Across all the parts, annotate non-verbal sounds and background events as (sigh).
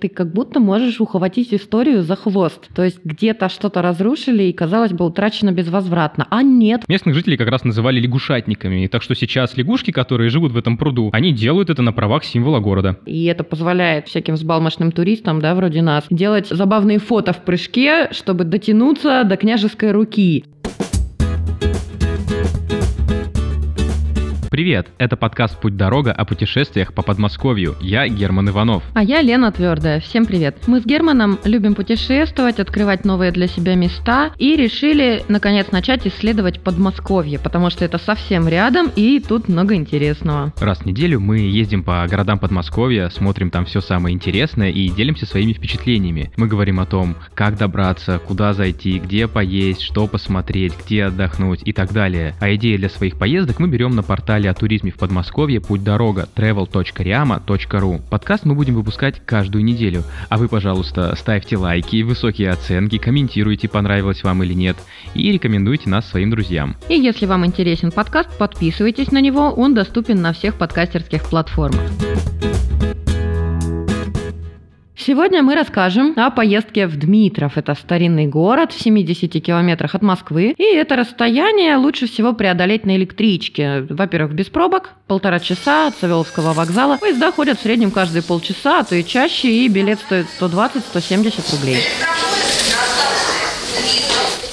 Ты как будто можешь ухватить историю за хвост. То есть где-то что-то разрушили и, казалось бы, утрачено безвозвратно. А нет. Местных жителей как раз называли лягушатниками. Так что сейчас лягушки, которые живут в этом пруду, они делают это на правах символа города. И это позволяет всяким взбалмошным туристам, да, вроде нас, делать забавные фото в прыжке, чтобы дотянуться до княжеской руки. Привет! Это подкаст «Путь-дорога» о путешествиях по Подмосковью. Я Герман Иванов. А я Лена Твердая. Всем привет! Мы с Германом любим путешествовать, открывать новые для себя места и решили, наконец, начать исследовать Подмосковье, потому что это совсем рядом и тут много интересного. Раз в неделю мы ездим по городам Подмосковья, смотрим там все самое интересное и делимся своими впечатлениями. Мы говорим о том, как добраться, куда зайти, где поесть, что посмотреть, где отдохнуть и так далее. А идеи для своих поездок мы берем на портале о туризме в Подмосковье «Путь дорога» travel.riama.ru. Подкаст мы будем выпускать каждую неделю, а вы, пожалуйста, ставьте лайки, высокие оценки, комментируйте, понравилось вам или нет, и рекомендуйте нас своим друзьям. И если вам интересен подкаст, подписывайтесь на него, он доступен на всех подкастерских платформах. Сегодня мы расскажем о поездке в Дмитров. Это старинный город в 70 километрах от Москвы. И это расстояние лучше всего преодолеть на электричке. Во-первых, без пробок, полтора часа от Савеловского вокзала. Поезда ходят в среднем каждые полчаса, а то и чаще, и билет стоит 120-170 рублей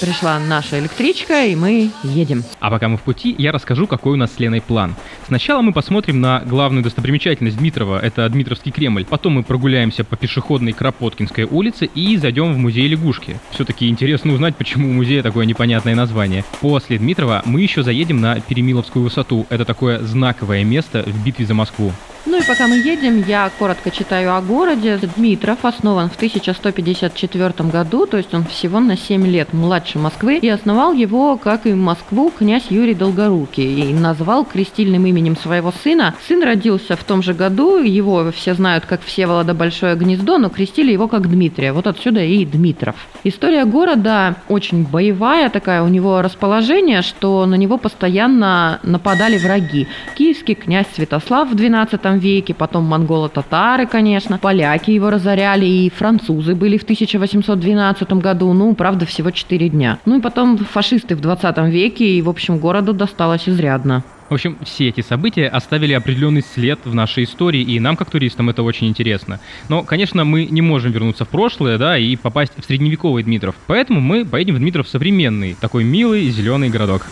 пришла наша электричка, и мы едем. А пока мы в пути, я расскажу, какой у нас с Леной план. Сначала мы посмотрим на главную достопримечательность Дмитрова, это Дмитровский Кремль. Потом мы прогуляемся по пешеходной Кропоткинской улице и зайдем в музей лягушки. Все-таки интересно узнать, почему у музея такое непонятное название. После Дмитрова мы еще заедем на Перемиловскую высоту. Это такое знаковое место в битве за Москву. Ну и пока мы едем, я коротко читаю о городе. Дмитров основан в 1154 году, то есть он всего на 7 лет младше Москвы, и основал его, как и Москву, князь Юрий Долгорукий, и назвал крестильным именем своего сына. Сын родился в том же году, его все знают как Всеволода Большое Гнездо, но крестили его как Дмитрия, вот отсюда и Дмитров. История города очень боевая такая, у него расположение, что на него постоянно нападали враги. Киевский князь Святослав в 12 веке, потом монголо-татары, конечно, поляки его разоряли, и французы были в 1812 году, ну, правда, всего 4 дня. Ну и потом фашисты в 20 веке, и, в общем, городу досталось изрядно. В общем, все эти события оставили определенный след в нашей истории, и нам, как туристам, это очень интересно. Но, конечно, мы не можем вернуться в прошлое, да, и попасть в средневековый Дмитров. Поэтому мы поедем в Дмитров современный, такой милый зеленый городок.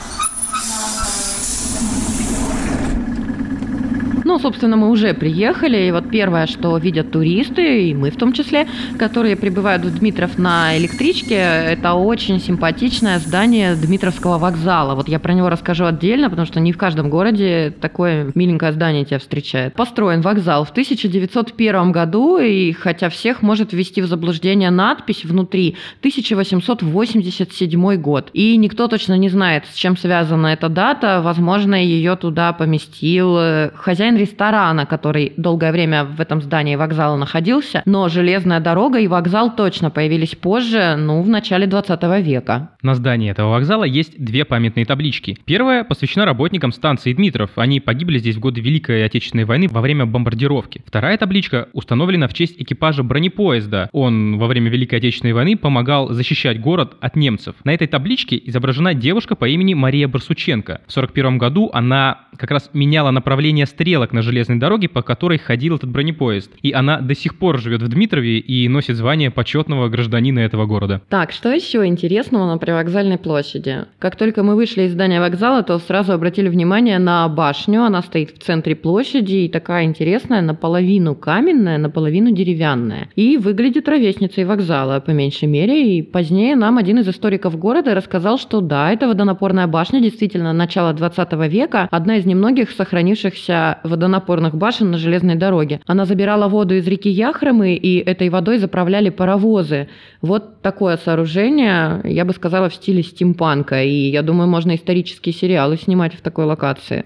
Ну, собственно, мы уже приехали, и вот первое, что видят туристы, и мы в том числе, которые прибывают в Дмитров на электричке, это очень симпатичное здание Дмитровского вокзала. Вот я про него расскажу отдельно, потому что не в каждом городе такое миленькое здание тебя встречает. Построен вокзал в 1901 году, и хотя всех может ввести в заблуждение надпись внутри 1887 год. И никто точно не знает, с чем связана эта дата. Возможно, ее туда поместил э, хозяин ресторана, который долгое время в этом здании вокзала находился, но железная дорога и вокзал точно появились позже, ну, в начале 20 века. На здании этого вокзала есть две памятные таблички. Первая посвящена работникам станции Дмитров. Они погибли здесь в годы Великой Отечественной войны во время бомбардировки. Вторая табличка установлена в честь экипажа бронепоезда. Он во время Великой Отечественной войны помогал защищать город от немцев. На этой табличке изображена девушка по имени Мария Барсученко. В 1941 году она как раз меняла направление стрелок на железной дороге, по которой ходил этот бронепоезд. И она до сих пор живет в Дмитрове и носит звание почетного гражданина этого города. Так, что еще интересного на привокзальной площади? Как только мы вышли из здания вокзала, то сразу обратили внимание на башню. Она стоит в центре площади и такая интересная, наполовину каменная, наполовину деревянная. И выглядит ровесницей вокзала, по меньшей мере. И позднее нам один из историков города рассказал, что да, это водонапорная башня, действительно, начало 20 века, одна из немногих сохранившихся водонапорных водонапорных башен на железной дороге. Она забирала воду из реки Яхромы, и этой водой заправляли паровозы. Вот такое сооружение, я бы сказала, в стиле стимпанка. И я думаю, можно исторические сериалы снимать в такой локации.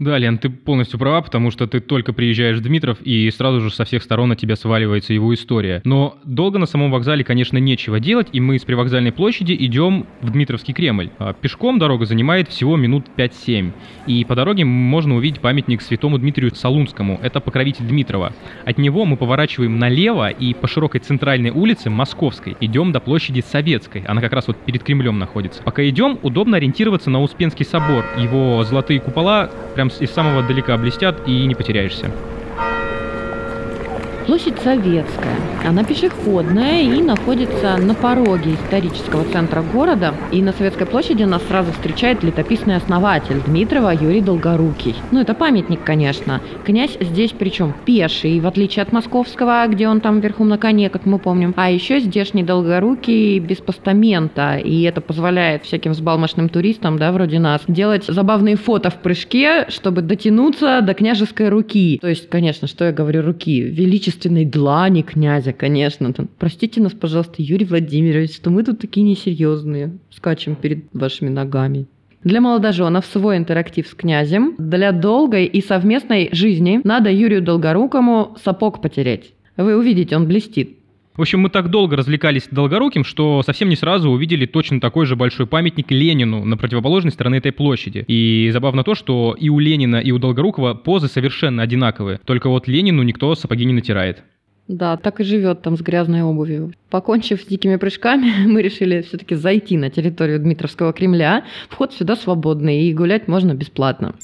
Да, Лен, ты полностью права, потому что ты только приезжаешь в Дмитров, и сразу же со всех сторон на тебя сваливается его история. Но долго на самом вокзале, конечно, нечего делать, и мы с привокзальной площади идем в Дмитровский Кремль. А пешком дорога занимает всего минут 5-7. И по дороге можно увидеть памятник святому Дмитрию Солунскому. Это покровитель Дмитрова. От него мы поворачиваем налево и по широкой центральной улице Московской идем до площади Советской. Она как раз вот перед Кремлем находится. Пока идем, удобно ориентироваться на Успенский собор. Его золотые купола прям из самого далека блестят и не потеряешься. Площадь Советская. Она пешеходная и находится на пороге исторического центра города. И на Советской площади нас сразу встречает летописный основатель Дмитрова Юрий Долгорукий. Ну, это памятник, конечно. Князь здесь причем пеший, в отличие от московского, где он там верхом на коне, как мы помним. А еще здешний Долгорукий без постамента. И это позволяет всяким взбалмошным туристам, да, вроде нас, делать забавные фото в прыжке, чтобы дотянуться до княжеской руки. То есть, конечно, что я говорю, руки. Величество величественной длани князя, конечно. Там, Простите нас, пожалуйста, Юрий Владимирович, что мы тут такие несерьезные, скачем перед вашими ногами. Для молодоженов свой интерактив с князем. Для долгой и совместной жизни надо Юрию Долгорукому сапог потереть. Вы увидите, он блестит. В общем, мы так долго развлекались Долгоруким, что совсем не сразу увидели точно такой же большой памятник Ленину на противоположной стороне этой площади. И забавно то, что и у Ленина, и у Долгорукова позы совершенно одинаковые. Только вот Ленину никто сапоги не натирает. Да, так и живет там с грязной обувью. Покончив с дикими прыжками, (laughs) мы решили все-таки зайти на территорию Дмитровского Кремля. Вход сюда свободный, и гулять можно бесплатно.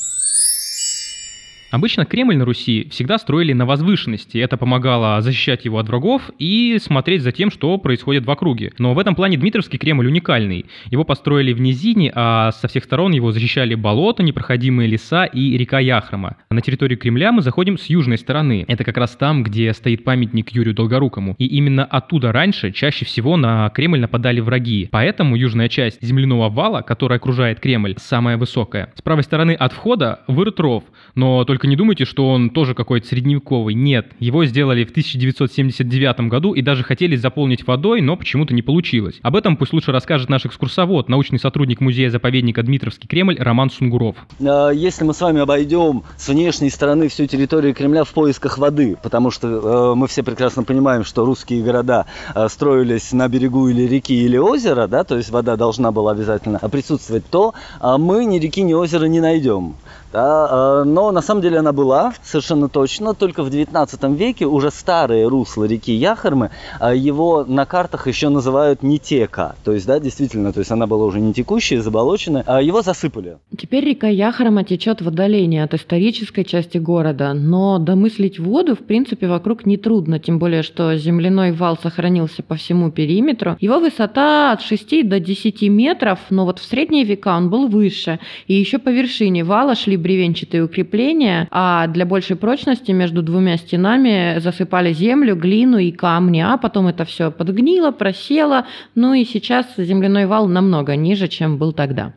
Обычно Кремль на Руси всегда строили на возвышенности. Это помогало защищать его от врагов и смотреть за тем, что происходит в округе. Но в этом плане Дмитровский Кремль уникальный. Его построили в низине, а со всех сторон его защищали болота, непроходимые леса и река Яхрома. На территорию Кремля мы заходим с южной стороны. Это как раз там, где стоит памятник Юрию Долгорукому. И именно оттуда раньше чаще всего на Кремль нападали враги. Поэтому южная часть земляного вала, которая окружает Кремль, самая высокая. С правой стороны от входа вырыт ров, но только только не думайте, что он тоже какой-то средневековый. Нет, его сделали в 1979 году и даже хотели заполнить водой, но почему-то не получилось. Об этом пусть лучше расскажет наш экскурсовод, научный сотрудник музея-заповедника Дмитровский Кремль Роман Сунгуров. А, если мы с вами обойдем с внешней стороны всю территорию Кремля в поисках воды, потому что э, мы все прекрасно понимаем, что русские города э, строились на берегу или реки, или озера, да, то есть вода должна была обязательно присутствовать, то э, мы ни реки, ни озера не найдем. Да, но на самом деле она была, совершенно точно, только в 19 веке уже старые русла реки Яхармы, а его на картах еще называют Нетека. То есть, да, действительно, то есть она была уже не текущая, заболоченная, а его засыпали. Теперь река Яхарма течет в отдалении от исторической части города, но домыслить воду, в принципе, вокруг нетрудно, тем более, что земляной вал сохранился по всему периметру. Его высота от 6 до 10 метров, но вот в средние века он был выше, и еще по вершине вала шли бревенчатые укрепления, а для большей прочности между двумя стенами засыпали землю, глину и камни, а потом это все подгнило, просело, ну и сейчас земляной вал намного ниже, чем был тогда.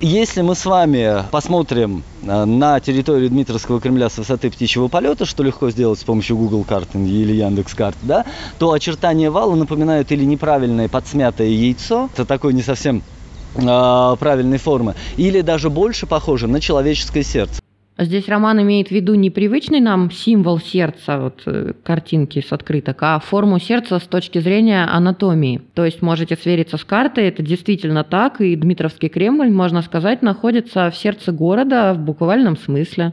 Если мы с вами посмотрим э, на территорию Дмитровского Кремля с высоты птичьего полета, что легко сделать с помощью Google карты или Яндекс карт, да, то очертания вала напоминают или неправильное подсмятое яйцо, это такой не совсем правильной формы, или даже больше похоже на человеческое сердце. Здесь Роман имеет в виду не привычный нам символ сердца, вот э, картинки с открыток, а форму сердца с точки зрения анатомии. То есть можете свериться с картой, это действительно так, и Дмитровский Кремль, можно сказать, находится в сердце города в буквальном смысле.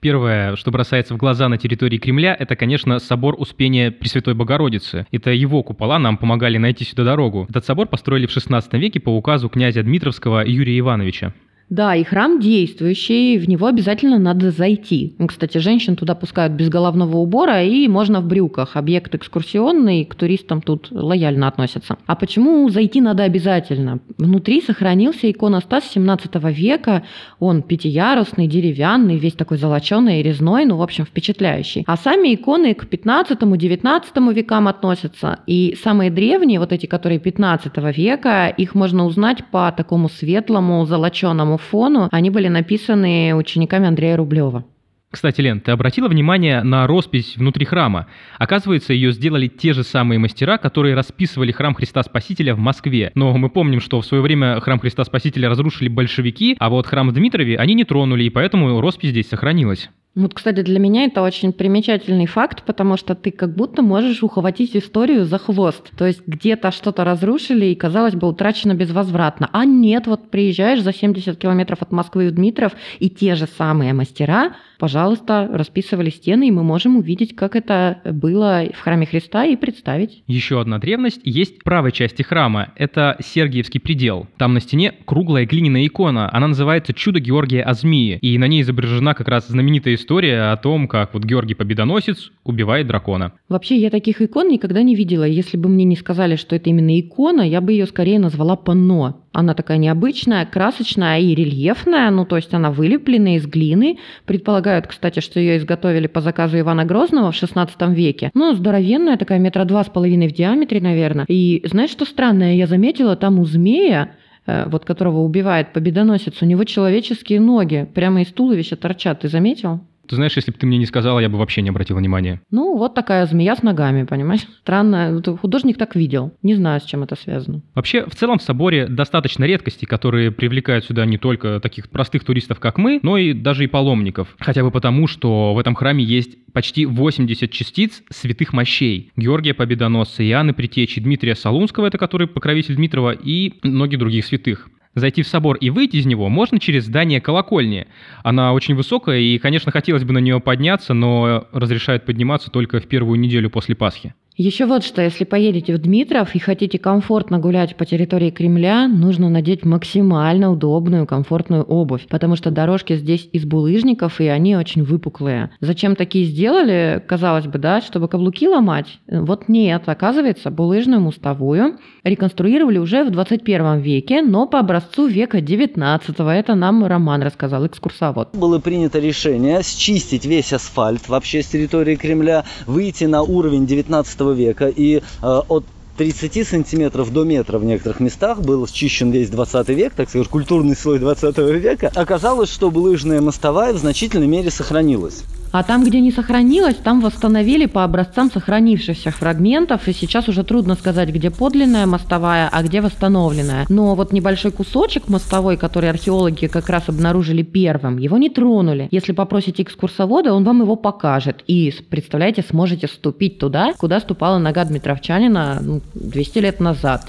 Первое, что бросается в глаза на территории Кремля, это, конечно, собор Успения Пресвятой Богородицы. Это его купола нам помогали найти сюда дорогу. Этот собор построили в XVI веке по указу князя Дмитровского Юрия Ивановича. Да, и храм действующий, в него обязательно надо зайти. Кстати, женщин туда пускают без головного убора и можно в брюках. Объект экскурсионный, к туристам тут лояльно относятся. А почему зайти надо обязательно? Внутри сохранился иконостас 17 века. Он пятиярусный, деревянный, весь такой золоченый и резной, ну, в общем, впечатляющий. А сами иконы к 15-19 векам относятся. И самые древние, вот эти, которые 15 века, их можно узнать по такому светлому золоченому фону, они были написаны учениками Андрея Рублева. Кстати, Лен, ты обратила внимание на роспись внутри храма? Оказывается, ее сделали те же самые мастера, которые расписывали храм Христа Спасителя в Москве. Но мы помним, что в свое время храм Христа Спасителя разрушили большевики, а вот храм в Дмитрове они не тронули, и поэтому роспись здесь сохранилась. Вот, кстати, для меня это очень примечательный факт, потому что ты как будто можешь ухватить историю за хвост. То есть где-то что-то разрушили и, казалось бы, утрачено безвозвратно. А нет, вот приезжаешь за 70 километров от Москвы в Дмитров, и те же самые мастера пожалуйста, расписывали стены, и мы можем увидеть, как это было в храме Христа и представить. Еще одна древность есть в правой части храма. Это Сергиевский предел. Там на стене круглая глиняная икона. Она называется «Чудо Георгия о змеи». И на ней изображена как раз знаменитая история о том, как вот Георгий Победоносец убивает дракона. Вообще, я таких икон никогда не видела. Если бы мне не сказали, что это именно икона, я бы ее скорее назвала панно. Она такая необычная, красочная и рельефная, ну то есть она вылепленная из глины. Предполагают, кстати, что ее изготовили по заказу Ивана Грозного в 16 веке. Ну, здоровенная такая, метра два с половиной в диаметре, наверное. И знаешь, что странное? Я заметила, там у змея э, вот которого убивает победоносец, у него человеческие ноги прямо из туловища торчат. Ты заметил? Ты знаешь, если бы ты мне не сказала, я бы вообще не обратил внимания. Ну, вот такая змея с ногами, понимаешь? Странно. Художник так видел. Не знаю, с чем это связано. Вообще, в целом в соборе достаточно редкостей, которые привлекают сюда не только таких простых туристов, как мы, но и даже и паломников. Хотя бы потому, что в этом храме есть почти 80 частиц святых мощей. Георгия Победоносца, Иоанна Притечи, Дмитрия Солунского, это который покровитель Дмитрова, и многих других святых. Зайти в собор и выйти из него можно через здание колокольни. Она очень высокая, и, конечно, хотелось бы на нее подняться, но разрешают подниматься только в первую неделю после Пасхи. Еще вот что, если поедете в Дмитров и хотите комфортно гулять по территории Кремля, нужно надеть максимально удобную, комфортную обувь, потому что дорожки здесь из булыжников, и они очень выпуклые. Зачем такие сделали, казалось бы, да, чтобы каблуки ломать? Вот нет, оказывается, булыжную мостовую реконструировали уже в 21 веке, но по образцу века 19 Это нам Роман рассказал, экскурсовод. Было принято решение счистить весь асфальт вообще с территории Кремля, выйти на уровень 19 века и э, от 30 сантиметров до метра в некоторых местах был счищен весь 20 век, так сказать, культурный слой 20 века. Оказалось, что булыжная мостовая в значительной мере сохранилась. А там, где не сохранилось, там восстановили по образцам сохранившихся фрагментов, и сейчас уже трудно сказать, где подлинная мостовая, а где восстановленная. Но вот небольшой кусочек мостовой, который археологи как раз обнаружили первым, его не тронули. Если попросите экскурсовода, он вам его покажет. И, представляете, сможете ступить туда, куда ступала нога Дмитровчанина ну, 200 лет назад.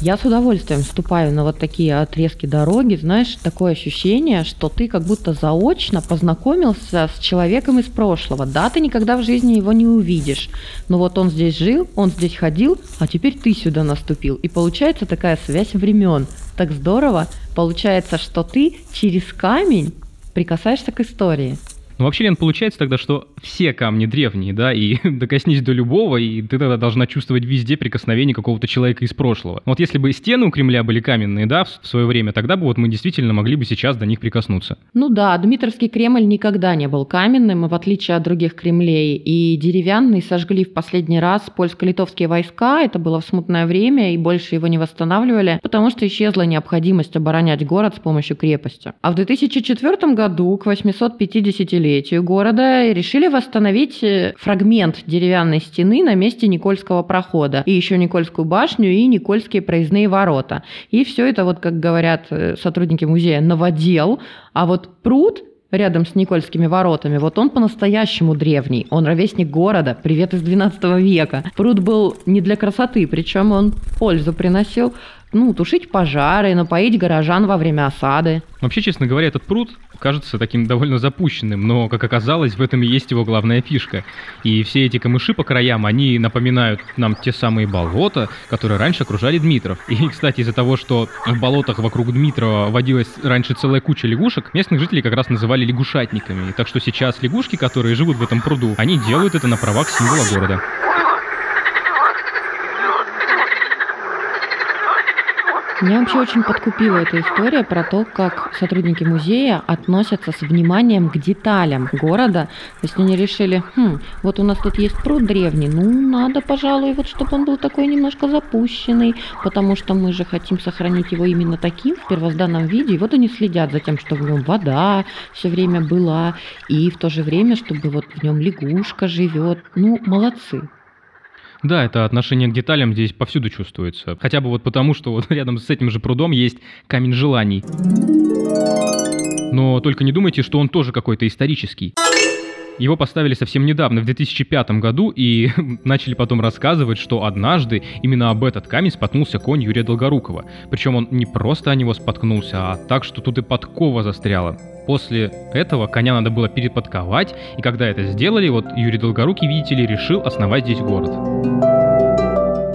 Я с удовольствием вступаю на вот такие отрезки дороги, знаешь, такое ощущение, что ты как будто заочно познакомился с человеком из прошлого. Да, ты никогда в жизни его не увидишь, но вот он здесь жил, он здесь ходил, а теперь ты сюда наступил. И получается такая связь времен. Так здорово. Получается, что ты через камень прикасаешься к истории. Ну, вообще, Лен, получается тогда, что все камни древние, да, и (laughs) докоснись до любого, и ты тогда должна чувствовать везде прикосновение какого-то человека из прошлого. Вот если бы стены у Кремля были каменные, да, в свое время, тогда бы вот мы действительно могли бы сейчас до них прикоснуться. Ну да, Дмитровский Кремль никогда не был каменным, и в отличие от других Кремлей, и деревянный сожгли в последний раз польско-литовские войска, это было в смутное время, и больше его не восстанавливали, потому что исчезла необходимость оборонять город с помощью крепости. А в 2004 году, к 850 летию столетию города решили восстановить э, фрагмент деревянной стены на месте Никольского прохода. И еще Никольскую башню и Никольские проездные ворота. И все это, вот как говорят э, сотрудники музея, новодел. А вот пруд рядом с Никольскими воротами, вот он по-настоящему древний. Он ровесник города, привет из 12 века. Пруд был не для красоты, причем он пользу приносил ну, тушить пожары, напоить горожан во время осады. Вообще, честно говоря, этот пруд кажется таким довольно запущенным, но, как оказалось, в этом и есть его главная фишка. И все эти камыши по краям, они напоминают нам те самые болота, которые раньше окружали Дмитров. И, кстати, из-за того, что в болотах вокруг Дмитрова водилась раньше целая куча лягушек, местных жителей как раз называли лягушатниками. Так что сейчас лягушки, которые живут в этом пруду, они делают это на правах символа города. Меня вообще очень подкупила эта история про то, как сотрудники музея относятся с вниманием к деталям города. То есть они решили, хм, вот у нас тут есть пруд древний, ну, надо, пожалуй, вот чтобы он был такой немножко запущенный, потому что мы же хотим сохранить его именно таким в первозданном виде. И вот они следят за тем, чтобы в нем вода все время была, и в то же время, чтобы вот в нем лягушка живет. Ну, молодцы. Да, это отношение к деталям здесь повсюду чувствуется. Хотя бы вот потому, что вот (laughs) рядом с этим же прудом есть камень желаний. Но только не думайте, что он тоже какой-то исторический. Его поставили совсем недавно, в 2005 году, и (laughs) начали потом рассказывать, что однажды именно об этот камень споткнулся конь Юрия Долгорукова. Причем он не просто о него споткнулся, а так, что тут и подкова застряла. После этого коня надо было переподковать, и когда это сделали, вот Юрий Долгорукий, видите ли, решил основать здесь город.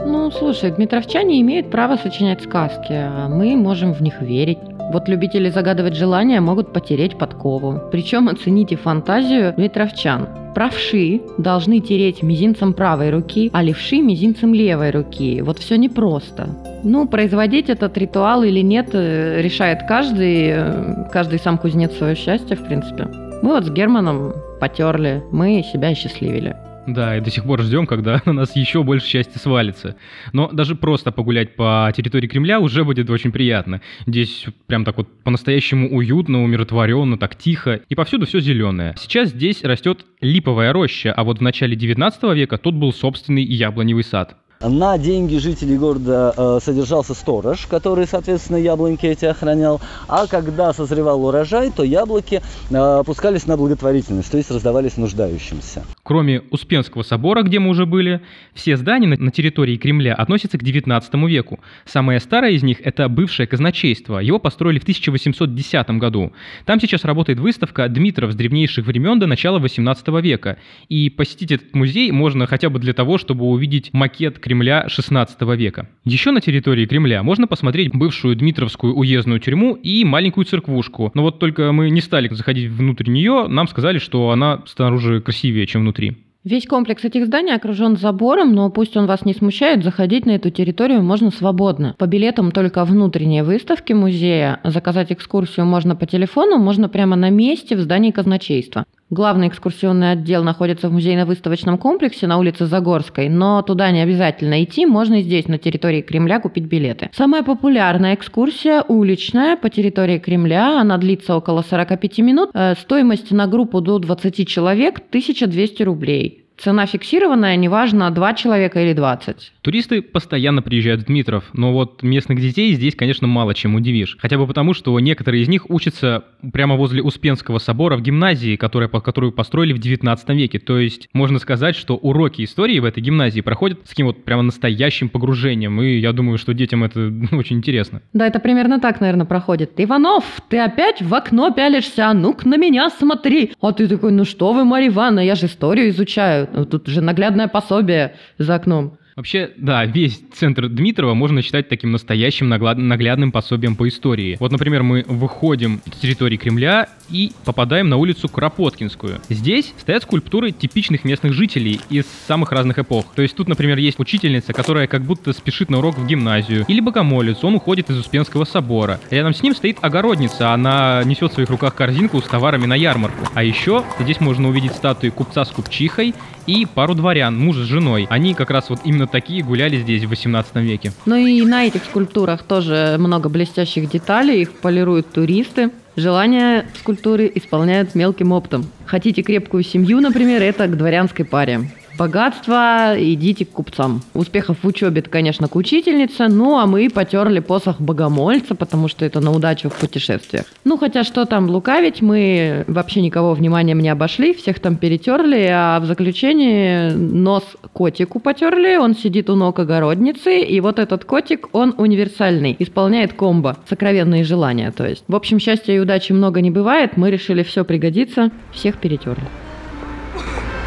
Ну, слушай, дмитровчане имеют право сочинять сказки, а мы можем в них верить. Вот любители загадывать желания могут потереть подкову. Причем оцените фантазию дмитровчан. Правши должны тереть мизинцем правой руки, а левши мизинцем левой руки. Вот все непросто. Ну, производить этот ритуал или нет, э, решает каждый. э, Каждый сам кузнец свое счастье, в принципе. Мы вот с Германом потерли, мы себя счастливили. Да, и до сих пор ждем, когда (laughs) на нас еще больше счастья свалится. Но даже просто погулять по территории Кремля уже будет очень приятно. Здесь прям так вот по-настоящему уютно, умиротворенно, так тихо. И повсюду все зеленое. Сейчас здесь растет липовая роща, а вот в начале 19 века тут был собственный яблоневый сад. На деньги жителей города э, содержался сторож, который, соответственно, яблоньки эти охранял. А когда созревал урожай, то яблоки э, опускались на благотворительность, то есть раздавались нуждающимся. Кроме Успенского собора, где мы уже были, все здания на- территории Кремля относятся к 19 веку. Самое старое из них – это бывшее казначейство. Его построили в 1810 году. Там сейчас работает выставка Дмитров с древнейших времен до начала 18 века. И посетить этот музей можно хотя бы для того, чтобы увидеть макет Кремля 16 века. Еще на территории Кремля можно посмотреть бывшую Дмитровскую уездную тюрьму и маленькую церквушку. Но вот только мы не стали заходить внутрь нее, нам сказали, что она снаружи красивее, чем внутри. Весь комплекс этих зданий окружен забором, но пусть он вас не смущает, заходить на эту территорию можно свободно. По билетам только внутренние выставки музея. Заказать экскурсию можно по телефону, можно прямо на месте в здании казначейства. Главный экскурсионный отдел находится в музейно-выставочном комплексе на улице Загорской, но туда не обязательно идти, можно и здесь, на территории Кремля, купить билеты. Самая популярная экскурсия уличная по территории Кремля, она длится около 45 минут, Э, стоимость на группу до 20 человек 1200 рублей. Цена фиксированная, неважно, 2 человека или 20. Туристы постоянно приезжают в Дмитров, но вот местных детей здесь, конечно, мало чем удивишь. Хотя бы потому, что некоторые из них учатся прямо возле Успенского собора в гимназии, которая, по- которую построили в 19 веке. То есть можно сказать, что уроки истории в этой гимназии проходят с таким вот прямо настоящим погружением. И я думаю, что детям это (laughs) ну, очень интересно. Да, это примерно так, наверное, проходит. Иванов, ты опять в окно пялишься, а ну-ка на меня смотри. А ты такой, ну что вы, Марья Ивановна, я же историю изучаю. Тут же наглядное пособие за окном. Вообще, да, весь центр Дмитрова можно считать таким настоящим наглядным пособием по истории. Вот, например, мы выходим с территории Кремля и попадаем на улицу Кропоткинскую. Здесь стоят скульптуры типичных местных жителей из самых разных эпох. То есть тут, например, есть учительница, которая как будто спешит на урок в гимназию. Или богомолец, он уходит из Успенского собора. Рядом с ним стоит огородница, она несет в своих руках корзинку с товарами на ярмарку. А еще здесь можно увидеть статуи купца с купчихой и пару дворян, муж с женой. Они как раз вот именно такие гуляли здесь в 18 веке. Ну и на этих скульптурах тоже много блестящих деталей, их полируют туристы. Желания скульптуры исполняют мелким оптом. Хотите крепкую семью, например, это к дворянской паре. Богатство идите к купцам. Успехов в учебе, это, конечно, к учительнице, ну а мы потерли посох богомольца, потому что это на удачу в путешествиях. Ну хотя что там лукавить, мы вообще никого вниманием не обошли, всех там перетерли, а в заключении нос котику потерли, он сидит у ног огородницы, и вот этот котик, он универсальный, исполняет комбо, сокровенные желания, то есть. В общем, счастья и удачи много не бывает, мы решили все пригодится, всех перетерли.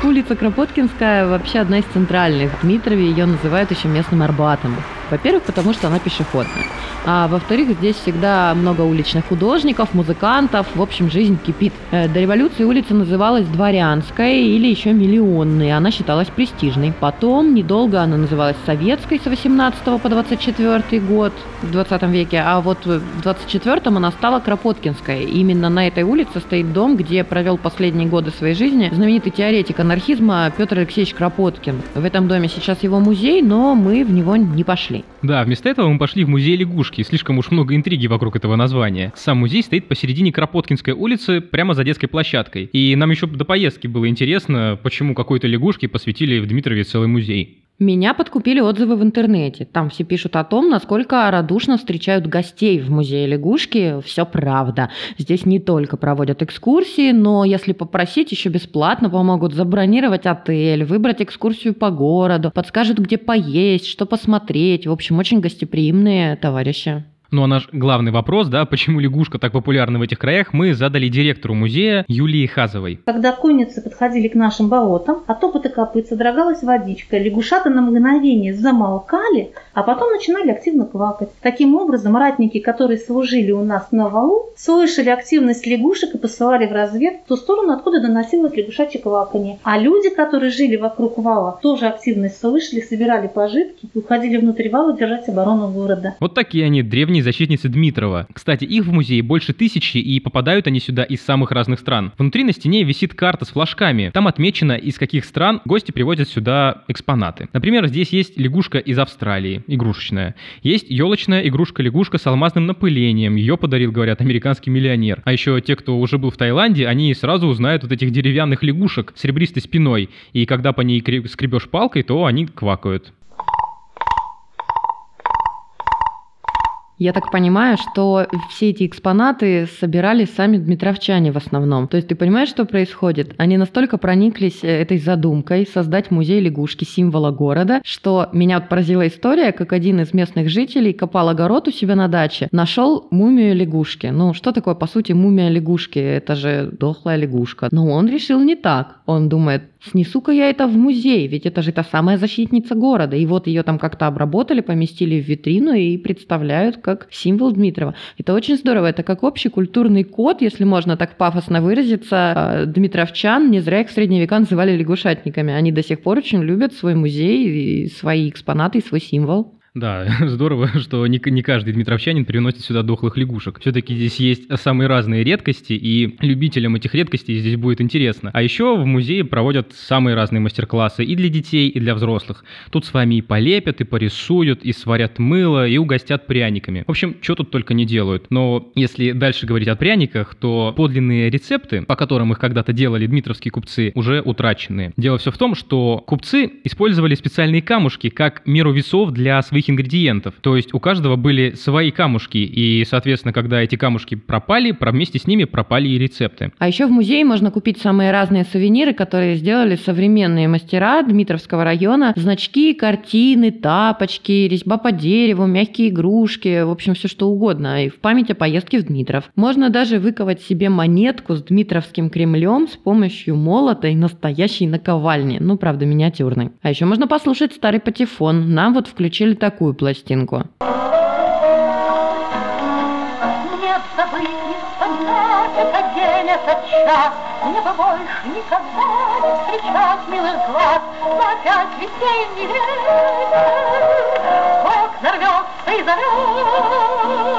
Улица Кропоткинская вообще одна из центральных. В Дмитрове ее называют еще местным Арбатом. Во-первых, потому что она пешеходная. А во-вторых, здесь всегда много уличных художников, музыкантов. В общем, жизнь кипит. Э, до революции улица называлась Дворянская или еще Миллионной. Она считалась престижной. Потом недолго она называлась Советской с 18 по 24 год в 20 веке. А вот в 24-м она стала Кропоткинская. Именно на этой улице стоит дом, где провел последние годы своей жизни знаменитый теоретик анархизма Петр Алексеевич Кропоткин. В этом доме сейчас его музей, но мы в него не пошли. Да, вместо этого мы пошли в музей лягушки. Слишком уж много интриги вокруг этого названия. Сам музей стоит посередине Кропоткинской улицы, прямо за детской площадкой. И нам еще до поездки было интересно, почему какой-то лягушке посвятили в Дмитрове целый музей. Меня подкупили отзывы в интернете. Там все пишут о том, насколько радушно встречают гостей в музее лягушки. Все правда. Здесь не только проводят экскурсии, но если попросить, еще бесплатно помогут забронировать отель, выбрать экскурсию по городу, подскажут, где поесть, что посмотреть. В общем, очень гостеприимные товарищи. Ну а наш главный вопрос, да, почему лягушка так популярна в этих краях, мы задали директору музея Юлии Хазовой. Когда конницы подходили к нашим болотам, от опыта копыт содрогалась водичка, лягушата на мгновение замолкали, а потом начинали активно квакать. Таким образом, ратники, которые служили у нас на валу, слышали активность лягушек и посылали в развед в ту сторону, откуда доносилось лягушачье кваканье. А люди, которые жили вокруг вала, тоже активность слышали, собирали пожитки и уходили внутрь вала держать оборону города. Вот такие они древние древней защитницы Дмитрова. Кстати, их в музее больше тысячи, и попадают они сюда из самых разных стран. Внутри на стене висит карта с флажками. Там отмечено, из каких стран гости привозят сюда экспонаты. Например, здесь есть лягушка из Австралии, игрушечная. Есть елочная игрушка-лягушка с алмазным напылением. Ее подарил, говорят, американский миллионер. А еще те, кто уже был в Таиланде, они сразу узнают вот этих деревянных лягушек с ребристой спиной. И когда по ней скребешь палкой, то они квакают. Я так понимаю, что все эти экспонаты собирали сами дмитровчане в основном. То есть ты понимаешь, что происходит? Они настолько прониклись э, этой задумкой создать музей лягушки, символа города, что меня вот поразила история, как один из местных жителей копал огород у себя на даче, нашел мумию лягушки. Ну, что такое, по сути, мумия лягушки? Это же дохлая лягушка. Но он решил не так. Он думает, снесу-ка я это в музей, ведь это же та самая защитница города. И вот ее там как-то обработали, поместили в витрину и представляют как символ Дмитрова. Это очень здорово, это как общий культурный код, если можно так пафосно выразиться. А, дмитровчан не зря их в средние века называли лягушатниками. Они до сих пор очень любят свой музей, и свои экспонаты и свой символ. Да, (laughs) здорово, что не, не каждый дмитровчанин приносит сюда дохлых лягушек. Все-таки здесь есть самые разные редкости, и любителям этих редкостей здесь будет интересно. А еще в музее проводят самые разные мастер-классы и для детей, и для взрослых. Тут с вами и полепят, и порисуют, и сварят мыло, и угостят пряниками. В общем, что тут только не делают. Но если дальше говорить о пряниках, то подлинные рецепты, по которым их когда-то делали дмитровские купцы, уже утрачены. Дело все в том, что купцы использовали специальные камушки как меру весов для своих своих ингредиентов. То есть у каждого были свои камушки, и, соответственно, когда эти камушки пропали, вместе с ними пропали и рецепты. А еще в музее можно купить самые разные сувениры, которые сделали современные мастера Дмитровского района. Значки, картины, тапочки, резьба по дереву, мягкие игрушки, в общем, все что угодно. И в память о поездке в Дмитров. Можно даже выковать себе монетку с Дмитровским Кремлем с помощью молота и настоящей наковальни. Ну, правда, миниатюрной. А еще можно послушать старый патефон. Нам вот включили такой такую пластинку. Мне бы больше никогда не встречать милых глаз, но опять весенний ветер, окна рвется и зовет.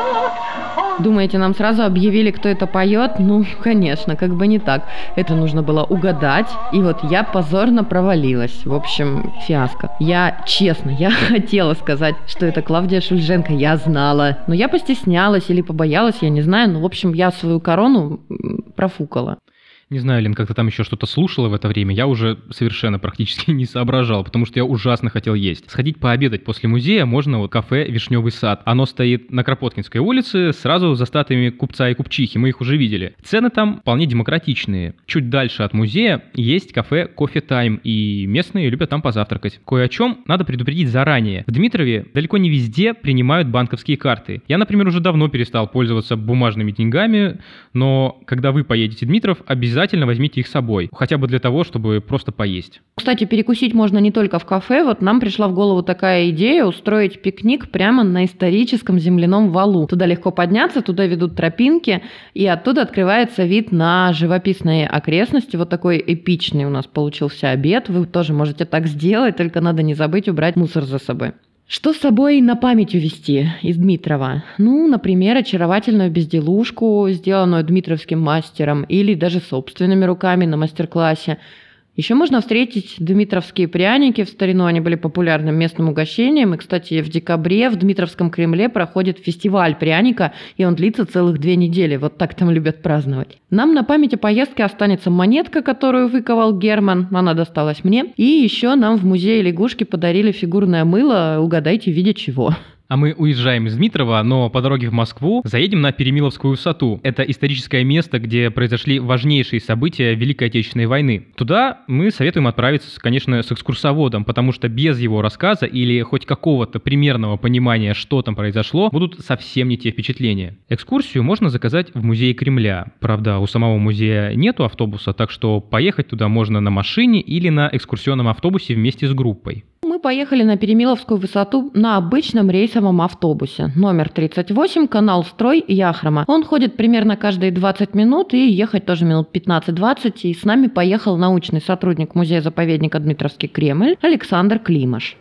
Думаете, нам сразу объявили, кто это поет? Ну, (laughs) конечно, как бы не так. Это нужно было угадать, и вот я позорно провалилась. В общем, фиаско. Я, честно, я (laughs) хотела сказать, что это Клавдия Шульженко, я знала. Но я постеснялась или побоялась, я не знаю. Но, в общем, я свою корону профукала. Не знаю, Лен, как ты там еще что-то слушала в это время, я уже совершенно практически (laughs) не соображал, потому что я ужасно хотел есть. Сходить пообедать после музея можно вот кафе «Вишневый сад». Оно стоит на Кропоткинской улице, сразу за статуями купца и купчихи, мы их уже видели. Цены там вполне демократичные. Чуть дальше от музея есть кафе «Кофе Тайм», и местные любят там позавтракать. Кое о чем надо предупредить заранее. В Дмитрове далеко не везде принимают банковские карты. Я, например, уже давно перестал пользоваться бумажными деньгами, но когда вы поедете в Дмитров, обязательно обязательно возьмите их с собой, хотя бы для того, чтобы просто поесть. Кстати, перекусить можно не только в кафе. Вот нам пришла в голову такая идея устроить пикник прямо на историческом земляном валу. Туда легко подняться, туда ведут тропинки, и оттуда открывается вид на живописные окрестности. Вот такой эпичный у нас получился обед. Вы тоже можете так сделать, только надо не забыть убрать мусор за собой. Что с собой на память увезти из Дмитрова? Ну, например, очаровательную безделушку, сделанную дмитровским мастером, или даже собственными руками на мастер-классе – еще можно встретить дмитровские пряники. В старину они были популярным местным угощением. И, кстати, в декабре в Дмитровском Кремле проходит фестиваль пряника, и он длится целых две недели. Вот так там любят праздновать. Нам на память о поездке останется монетка, которую выковал Герман. Она досталась мне. И еще нам в музее лягушки подарили фигурное мыло. Угадайте, в виде чего. А мы уезжаем из Дмитрова, но по дороге в Москву заедем на Перемиловскую высоту. Это историческое место, где произошли важнейшие события Великой Отечественной войны. Туда мы советуем отправиться, конечно, с экскурсоводом, потому что без его рассказа или хоть какого-то примерного понимания, что там произошло, будут совсем не те впечатления. Экскурсию можно заказать в музее Кремля. Правда, у самого музея нету автобуса, так что поехать туда можно на машине или на экскурсионном автобусе вместе с группой. Мы поехали на Перемиловскую высоту на обычном рейсовом автобусе. Номер 38, канал Строй, Яхрома. Он ходит примерно каждые 20 минут и ехать тоже минут 15-20. И с нами поехал научный сотрудник музея-заповедника Дмитровский Кремль Александр Климаш.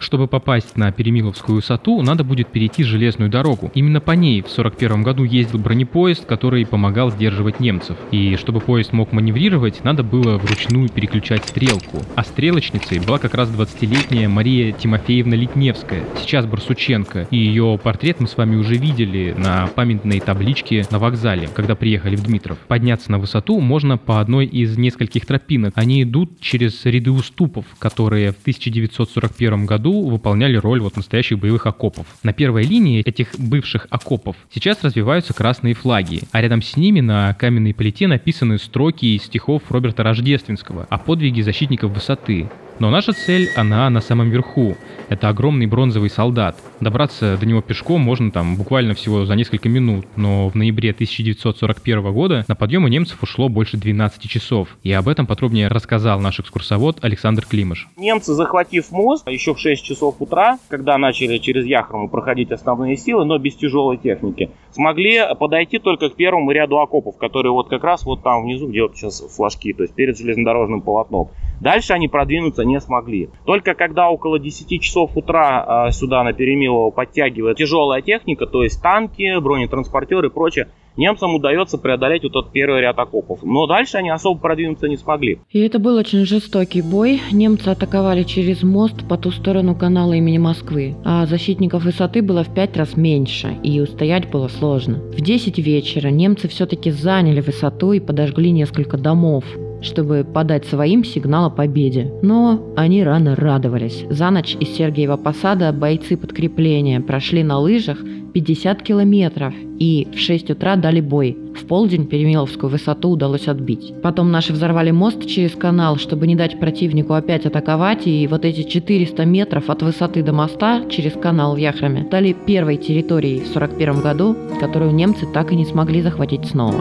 Чтобы попасть на Перемиловскую высоту, надо будет перейти железную дорогу. Именно по ней в 41 году ездил бронепоезд, который помогал сдерживать немцев. И чтобы поезд мог маневрировать, надо было вручную переключать стрелку. А стрелочницей была как раз 20-летняя Мария Тимофеевна Литневская, сейчас Барсученко. И ее портрет мы с вами уже видели на памятной табличке на вокзале, когда приехали в Дмитров. Подняться на высоту можно по одной из нескольких тропинок. Они идут через ряды уступов, которые в 1941 году году выполняли роль вот настоящих боевых окопов. На первой линии этих бывших окопов сейчас развиваются красные флаги, а рядом с ними на каменной плите написаны строки из стихов Роберта Рождественского о подвиге защитников высоты. Но наша цель, она на самом верху. Это огромный бронзовый солдат. Добраться до него пешком можно там буквально всего за несколько минут, но в ноябре 1941 года на подъем у немцев ушло больше 12 часов. И об этом подробнее рассказал наш экскурсовод Александр Климыш. Немцы, захватив мост еще в 6 часов утра, когда начали через Яхрому проходить основные силы, но без тяжелой техники, смогли подойти только к первому ряду окопов, которые вот как раз вот там внизу, где вот сейчас флажки, то есть перед железнодорожным полотном. Дальше они продвинуться не смогли. Только когда около 10 часов утра э, сюда на Перемилово подтягивает тяжелая техника, то есть танки, бронетранспортеры и прочее, немцам удается преодолеть вот тот первый ряд окопов. Но дальше они особо продвинуться не смогли. И это был очень жестокий бой. Немцы атаковали через мост по ту сторону канала имени Москвы, а защитников высоты было в пять раз меньше, и устоять было сложно. В 10 вечера немцы все-таки заняли высоту и подожгли несколько домов чтобы подать своим сигнал о победе. Но они рано радовались. За ночь из Сергиева Посада бойцы подкрепления прошли на лыжах 50 километров и в 6 утра дали бой. В полдень Перемиловскую высоту удалось отбить. Потом наши взорвали мост через канал, чтобы не дать противнику опять атаковать, и вот эти 400 метров от высоты до моста через канал в Яхраме стали первой территорией в 41 году, которую немцы так и не смогли захватить снова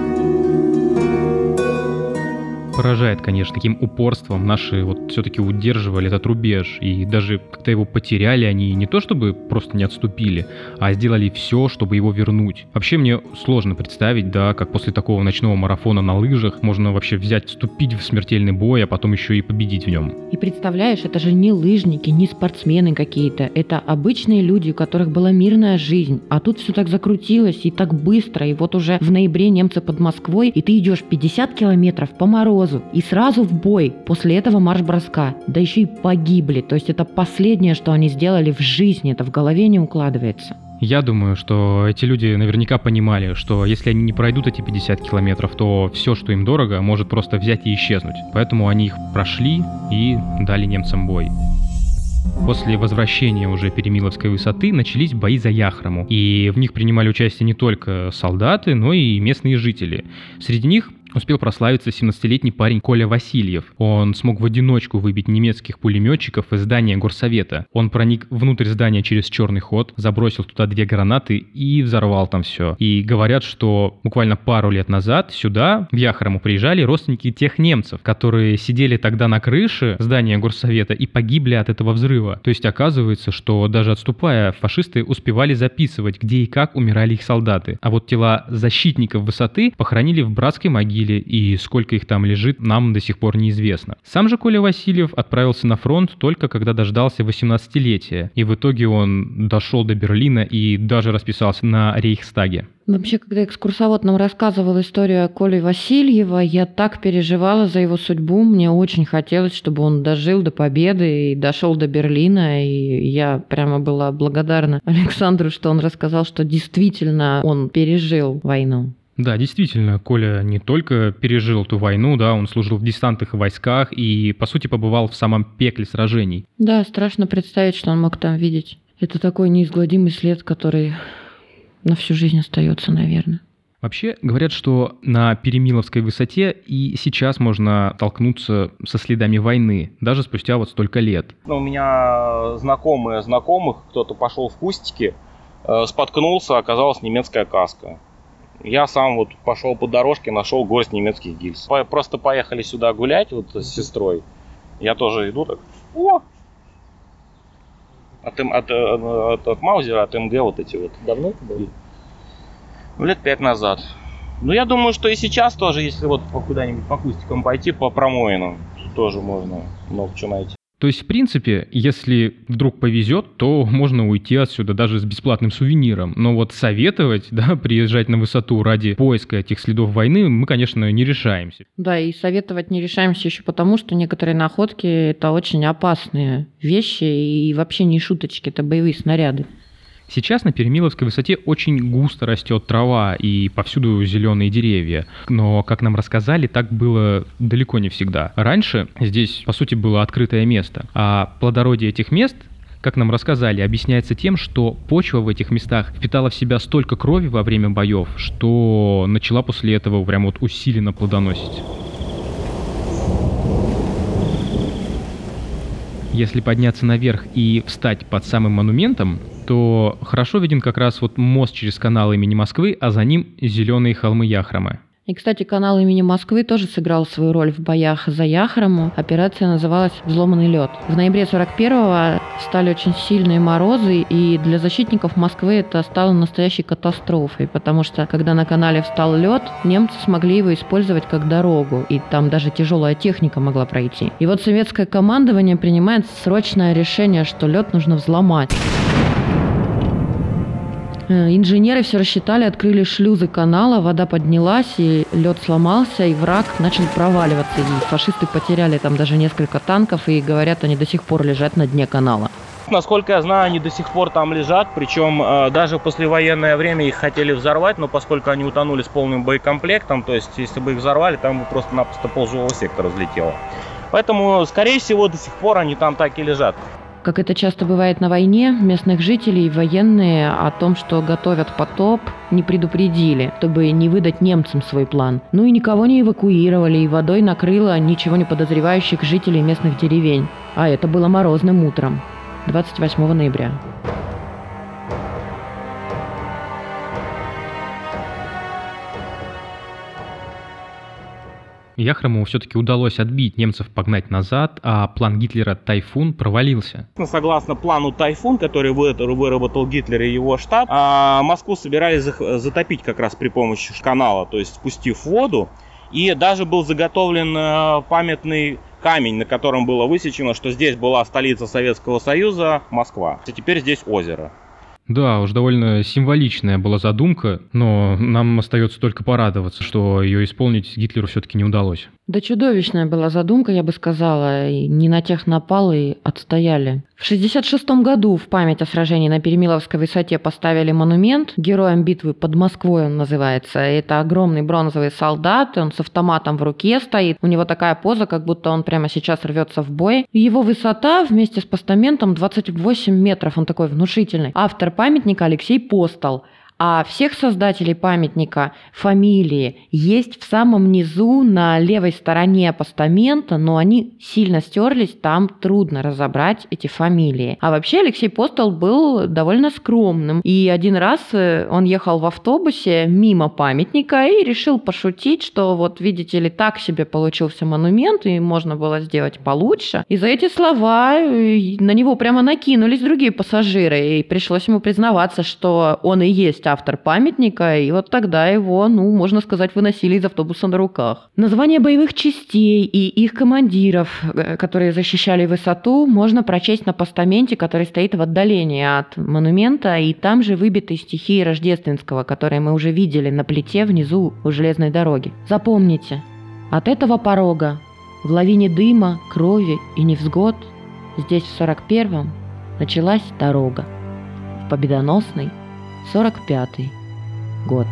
поражает, конечно, таким упорством наши вот все-таки удерживали этот рубеж. И даже когда его потеряли, они не то чтобы просто не отступили, а сделали все, чтобы его вернуть. Вообще мне сложно представить, да, как после такого ночного марафона на лыжах можно вообще взять, вступить в смертельный бой, а потом еще и победить в нем. И представляешь, это же не лыжники, не спортсмены какие-то, это обычные люди, у которых была мирная жизнь, а тут все так закрутилось и так быстро, и вот уже в ноябре немцы под Москвой, и ты идешь 50 километров по морозу, сразу. И сразу в бой. После этого марш-броска. Да еще и погибли. То есть это последнее, что они сделали в жизни. Это в голове не укладывается. Я думаю, что эти люди наверняка понимали, что если они не пройдут эти 50 километров, то все, что им дорого, может просто взять и исчезнуть. Поэтому они их прошли и дали немцам бой. После возвращения уже Перемиловской высоты начались бои за Яхрому, и в них принимали участие не только солдаты, но и местные жители. Среди них успел прославиться 17-летний парень Коля Васильев. Он смог в одиночку выбить немецких пулеметчиков из здания горсовета. Он проник внутрь здания через черный ход, забросил туда две гранаты и взорвал там все. И говорят, что буквально пару лет назад сюда, в Яхрому, приезжали родственники тех немцев, которые сидели тогда на крыше здания горсовета и погибли от этого взрыва. То есть оказывается, что даже отступая, фашисты успевали записывать, где и как умирали их солдаты. А вот тела защитников высоты похоронили в братской могиле, и сколько их там лежит, нам до сих пор неизвестно. Сам же Коля Васильев отправился на фронт только когда дождался 18-летия, и в итоге он дошел до Берлина и даже расписался на Рейхстаге. Вообще, когда экскурсовод нам рассказывал историю о Коле Васильева, я так переживала за его судьбу. Мне очень хотелось, чтобы он дожил до победы и дошел до Берлина. И я прямо была благодарна Александру, что он рассказал, что действительно он пережил войну. Да, действительно, Коля не только пережил ту войну, да, он служил в десантных войсках и, по сути, побывал в самом пекле сражений. Да, страшно представить, что он мог там видеть. Это такой неизгладимый след, который на всю жизнь остается, наверное. Вообще говорят, что на Перемиловской высоте и сейчас можно столкнуться со следами войны, даже спустя вот столько лет. Ну, у меня знакомые знакомых, кто-то пошел в кустики, э, споткнулся, оказалась немецкая каска. Я сам вот пошел по дорожке, нашел горсть немецких гильз. Просто поехали сюда гулять вот с сестрой. Я тоже иду так. О! От, от, э, от, от Маузера, от МГ вот эти вот. Давно это было? Ну, Лет пять назад. Ну, я думаю, что и сейчас тоже, если вот по- куда-нибудь по кустикам пойти, по промоинам, тоже можно много чего найти. То есть, в принципе, если вдруг повезет, то можно уйти отсюда даже с бесплатным сувениром. Но вот советовать, да, (laughs) приезжать на высоту ради поиска этих следов войны мы, конечно, не решаемся. Да, и советовать не решаемся еще потому, что некоторые находки это очень опасные вещи и вообще не шуточки, это боевые снаряды. Сейчас на Перемиловской высоте очень густо растет трава и повсюду зеленые деревья. Но, как нам рассказали, так было далеко не всегда. Раньше здесь, по сути, было открытое место. А плодородие этих мест как нам рассказали, объясняется тем, что почва в этих местах впитала в себя столько крови во время боев, что начала после этого прям вот усиленно плодоносить. Если подняться наверх и встать под самым монументом, то хорошо виден как раз вот мост через канал имени Москвы, а за ним зеленые холмы Яхромы. И, кстати, канал имени Москвы тоже сыграл свою роль в боях за Яхрому. Операция называлась «Взломанный лед». В ноябре 41-го стали очень сильные морозы, и для защитников Москвы это стало настоящей катастрофой, потому что, когда на канале встал лед, немцы смогли его использовать как дорогу, и там даже тяжелая техника могла пройти. И вот советское командование принимает срочное решение, что лед нужно взломать. Э, Инженеры все рассчитали, открыли шлюзы канала, вода поднялась, и лед сломался, и враг начал проваливаться. И фашисты потеряли там даже несколько танков, и говорят, они до сих пор лежат на дне канала. Насколько я знаю, они до сих пор там лежат, причем э, даже послевоенное время их хотели взорвать, но поскольку они утонули с полным боекомплектом, то есть если бы их взорвали, там бы просто-напросто полживого сектора взлетело. Поэтому, скорее всего, до сих пор они там так и лежат. Как это часто бывает на войне, местных жителей и военные о том, что готовят потоп, не предупредили, чтобы не выдать немцам свой план. Ну и никого не эвакуировали, и водой накрыло ничего не подозревающих жителей местных деревень. А это было морозным утром, 28 ноября. Яхромову все-таки удалось отбить немцев погнать назад, а план Гитлера «Тайфун» провалился. Согласно плану «Тайфун», который вы- выработал Гитлер и его штаб, а, Москву собирались затопить как раз при помощи канала, то есть спустив воду. И даже был заготовлен э, памятный камень, на котором было высечено, что здесь была столица Советского Союза, Москва. А теперь здесь озеро. Да, уж довольно символичная была задумка, но нам остается только порадоваться, что ее исполнить Гитлеру все-таки не удалось. Да чудовищная была задумка, я бы сказала, и не на тех напал и отстояли. В 66 году в память о сражении на Перемиловской высоте поставили монумент героям битвы под Москвой он называется. Это огромный бронзовый солдат, он с автоматом в руке стоит, у него такая поза, как будто он прямо сейчас рвется в бой. Его высота вместе с постаментом 28 метров, он такой внушительный. Автор памятника Алексей Постол. А всех создателей памятника фамилии есть в самом низу на левой стороне постамента, но они сильно стерлись, там трудно разобрать эти фамилии. А вообще Алексей Постол был довольно скромным. И один раз э, он ехал в автобусе мимо памятника и решил пошутить, что вот видите ли, так себе получился монумент, и можно было сделать получше. И за эти слова э, на него прямо накинулись другие пассажиры, и пришлось ему признаваться, что он и есть автор памятника, и вот тогда его, ну, можно сказать, выносили из автобуса на руках. Названия боевых частей и их командиров, э, которые защищали высоту, можно прочесть на постаменте, который стоит в отдалении от монумента, и там же выбиты стихи Рождественского, которые мы уже видели на плите внизу у железной дороги. Запомните, от этого порога в лавине дыма, крови и невзгод здесь в 41-м началась дорога. В победоносный 45-й год.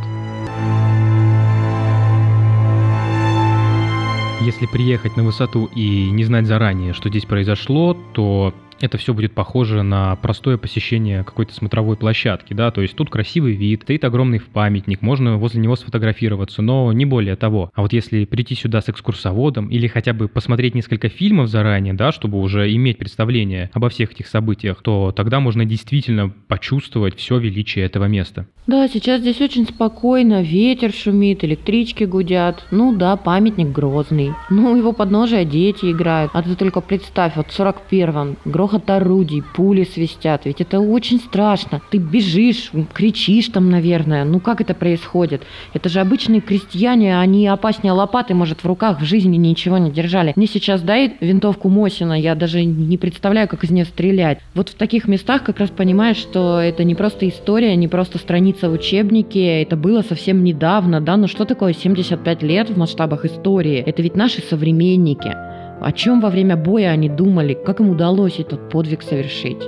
Если приехать на высоту и не знать заранее, что здесь произошло, то это все будет похоже на простое посещение какой-то смотровой площадки, да, то есть тут красивый вид, стоит огромный памятник, можно возле него сфотографироваться, но не более того. А вот если прийти сюда с экскурсоводом или хотя бы посмотреть несколько фильмов заранее, да, чтобы уже иметь представление обо всех этих событиях, то тогда можно действительно почувствовать все величие этого места. Да, сейчас здесь очень спокойно, ветер шумит, электрички гудят. Ну да, памятник грозный. Ну, его подножия дети играют. А ты только представь, вот в 41-м грохот орудий, пули свистят. Ведь это очень страшно. Ты бежишь, кричишь там, наверное. Ну как это происходит? Это же обычные крестьяне, они опаснее лопаты, может, в руках в жизни ничего не держали. Мне сейчас дай винтовку Мосина, я даже не представляю, как из нее стрелять. Вот в таких местах как раз понимаешь, что это не просто история, не просто страница в учебнике, это было совсем недавно, да, но что такое 75 лет в масштабах истории? Это ведь наши современники. О чем во время боя они думали, как им удалось этот подвиг совершить?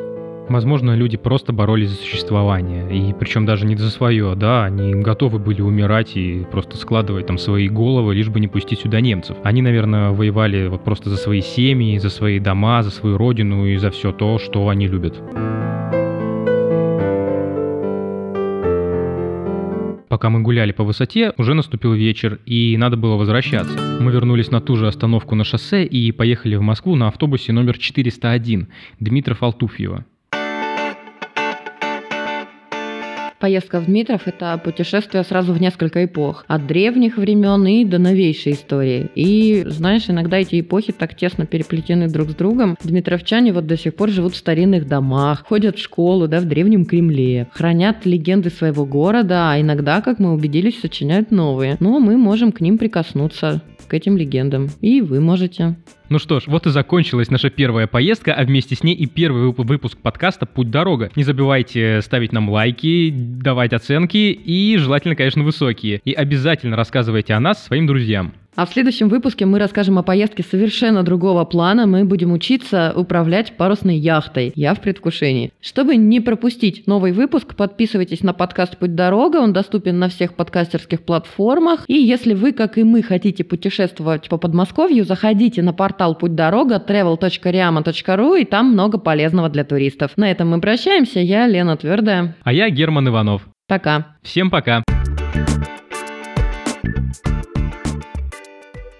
Возможно, люди просто боролись за существование, и причем даже не за свое, да, они готовы были умирать и просто складывать там свои головы, лишь бы не пустить сюда немцев. Они, наверное, воевали вот просто за свои семьи, за свои дома, за свою родину и за все то, что они любят. Пока мы гуляли по высоте, уже наступил вечер, и надо было возвращаться. Мы вернулись на ту же остановку на шоссе и поехали в Москву на автобусе номер 401 Дмитров Поездка в Дмитров – это путешествие сразу в несколько эпох. От древних времен и до новейшей истории. И, знаешь, иногда эти эпохи так тесно переплетены друг с другом. Дмитровчане вот до сих пор живут в старинных домах, ходят в школу, да, в древнем Кремле, хранят легенды своего города, а иногда, как мы убедились, сочиняют новые. Но мы можем к ним прикоснуться, к этим легендам. И вы можете. Ну что ж, вот и закончилась наша первая поездка, а вместе с ней и первый выпуск подкаста «Путь-дорога». Не забывайте ставить нам лайки, давать оценки и желательно, конечно, высокие. И обязательно рассказывайте о нас своим друзьям. А в следующем выпуске мы расскажем о поездке совершенно другого плана. Мы будем учиться управлять парусной яхтой. Я в предвкушении. Чтобы не пропустить новый выпуск, подписывайтесь на подкаст «Путь дорога». Он доступен на всех подкастерских платформах. И если вы, как и мы, хотите путешествовать по Подмосковью, заходите на портал «Путь дорога» travel.riama.ru и там много полезного для туристов. На этом мы прощаемся. Я Лена Твердая. А я Герман Иванов. Пока. Всем пока. Thank